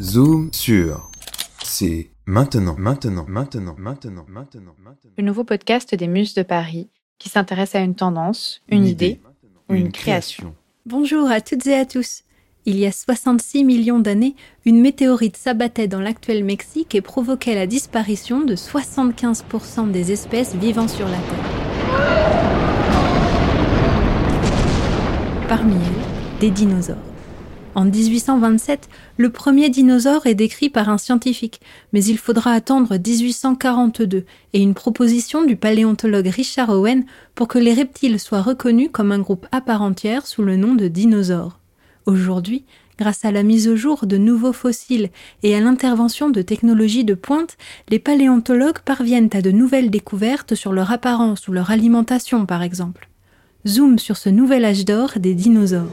Zoom sur. C'est maintenant, maintenant, maintenant, maintenant, maintenant, maintenant. Le nouveau podcast des Muses de Paris qui s'intéresse à une tendance, une, idée, ou une, création. Bonjour à toutes et à tous. Il y a 66 millions d'années, une météorite s'abattait dans l'actuel Mexique et provoquait la disparition de 75% des espèces vivant sur la Terre. Parmi elles, des dinosaures. En 1827, le premier dinosaure est décrit par un scientifique, mais il faudra attendre 1842 et une proposition du paléontologue Richard Owen pour que les reptiles soient reconnus comme un groupe à part entière sous le nom de dinosaures. Aujourd'hui, grâce à la mise au jour de nouveaux fossiles et à l'intervention de technologies de pointe, les paléontologues parviennent à de nouvelles découvertes sur leur apparence ou leur alimentation par exemple. Zoom sur ce nouvel âge d'or des dinosaures.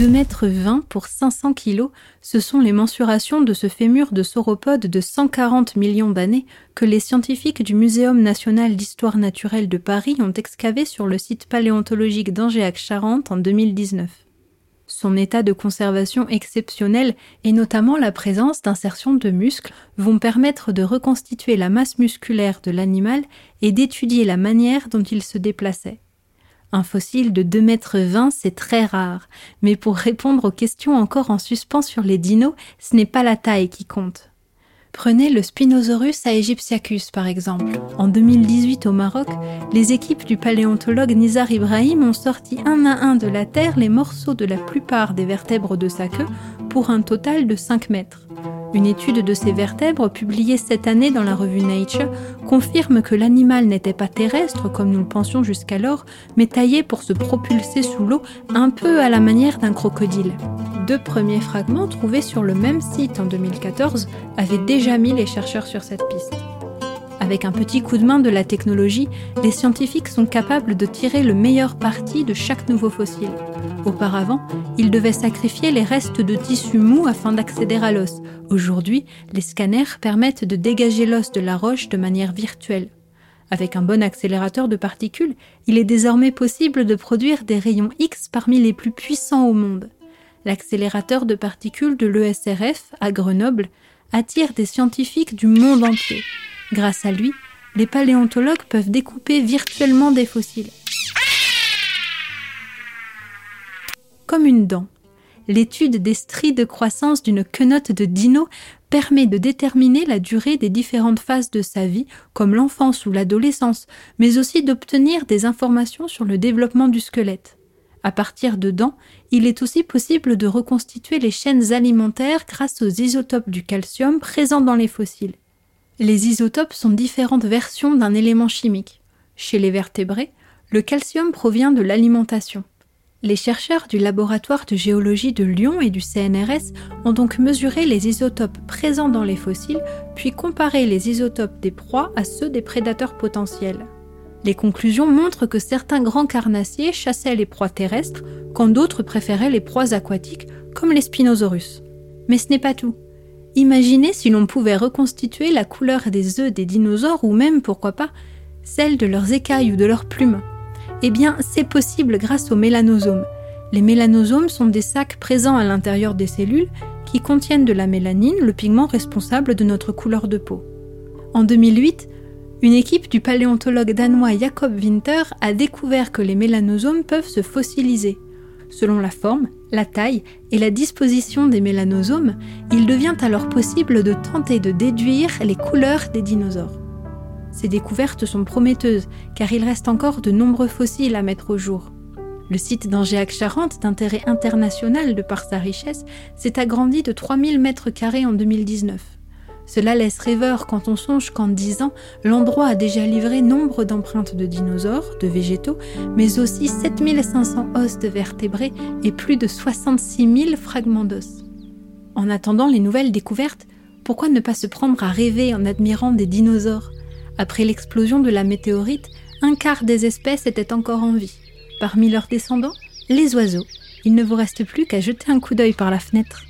2 mètres 20 pour 500 kilos, ce sont les mensurations de ce fémur de sauropode de 140 millions d'années que les scientifiques du Muséum national d'histoire naturelle de Paris ont excavé sur le site paléontologique d'Angéac-Charente en 2019. Son état de conservation exceptionnel et notamment la présence d'insertions de muscles vont permettre de reconstituer la masse musculaire de l'animal et d'étudier la manière dont il se déplaçait. Un fossile de 2 mètres 20, c'est très rare. Mais pour répondre aux questions encore en suspens sur les dinos, ce n'est pas la taille qui compte. Prenez le Spinosaurus aegyptiacus par exemple. En 2018 au Maroc, les équipes du paléontologue Nizar Ibrahim ont sorti un à un de la terre les morceaux de la plupart des vertèbres de sa queue pour un total de 5 mètres. Une étude de ces vertèbres publiée cette année dans la revue Nature confirme que l'animal n'était pas terrestre comme nous le pensions jusqu'alors, mais taillé pour se propulser sous l'eau un peu à la manière d'un crocodile. Deux premiers fragments trouvés sur le même site en 2014 avaient déjà mis les chercheurs sur cette piste. Avec un petit coup de main de la technologie, les scientifiques sont capables de tirer le meilleur parti de chaque nouveau fossile. Auparavant, ils devaient sacrifier les restes de tissu mou afin d'accéder à l'os. Aujourd'hui, les scanners permettent de dégager l'os de la roche de manière virtuelle. Avec un bon accélérateur de particules, il est désormais possible de produire des rayons X parmi les plus puissants au monde. L'accélérateur de particules de l'ESRF, à Grenoble, attire des scientifiques du monde entier. Grâce à lui, les paléontologues peuvent découper virtuellement des fossiles. Comme une dent, l'étude des stries de croissance d'une quenotte de dino permet de déterminer la durée des différentes phases de sa vie, comme l'enfance ou l'adolescence, mais aussi d'obtenir des informations sur le développement du squelette. À partir de dents, il est aussi possible de reconstituer les chaînes alimentaires grâce aux isotopes du calcium présents dans les fossiles. Les isotopes sont différentes versions d'un élément chimique. Chez les vertébrés, le calcium provient de l'alimentation. Les chercheurs du laboratoire de géologie de Lyon et du CNRS ont donc mesuré les isotopes présents dans les fossiles, puis comparé les isotopes des proies à ceux des prédateurs potentiels. Les conclusions montrent que certains grands carnassiers chassaient les proies terrestres, quand d'autres préféraient les proies aquatiques, comme les Spinosaurus. Mais ce n'est pas tout. Imaginez si l'on pouvait reconstituer la couleur des œufs des dinosaures ou même, pourquoi pas, celle de leurs écailles ou de leurs plumes. Eh bien, c'est possible grâce aux mélanosomes. Les mélanosomes sont des sacs présents à l'intérieur des cellules qui contiennent de la mélanine, le pigment responsable de notre couleur de peau. En 2008, une équipe du paléontologue danois Jacob Winter a découvert que les mélanosomes peuvent se fossiliser. Selon la forme, la taille et la disposition des mélanosomes, il devient alors possible de tenter de déduire les couleurs des dinosaures. Ces découvertes sont prometteuses car il reste encore de nombreux fossiles à mettre au jour. Le site d'Angéac-Charente, d'intérêt international de par sa richesse, s'est agrandi de 3000 m2 en 2019. Cela laisse rêveur quand on songe qu'en 10 ans, l'endroit a déjà livré nombre d'empreintes de dinosaures, de végétaux, mais aussi 7500 os de vertébrés et plus de 66 000 fragments d'os. En attendant les nouvelles découvertes, pourquoi ne pas se prendre à rêver en admirant des dinosaures? Après l'explosion de la météorite, un quart des espèces étaient encore en vie. Parmi leurs descendants, les oiseaux. Il ne vous reste plus qu'à jeter un coup d'œil par la fenêtre.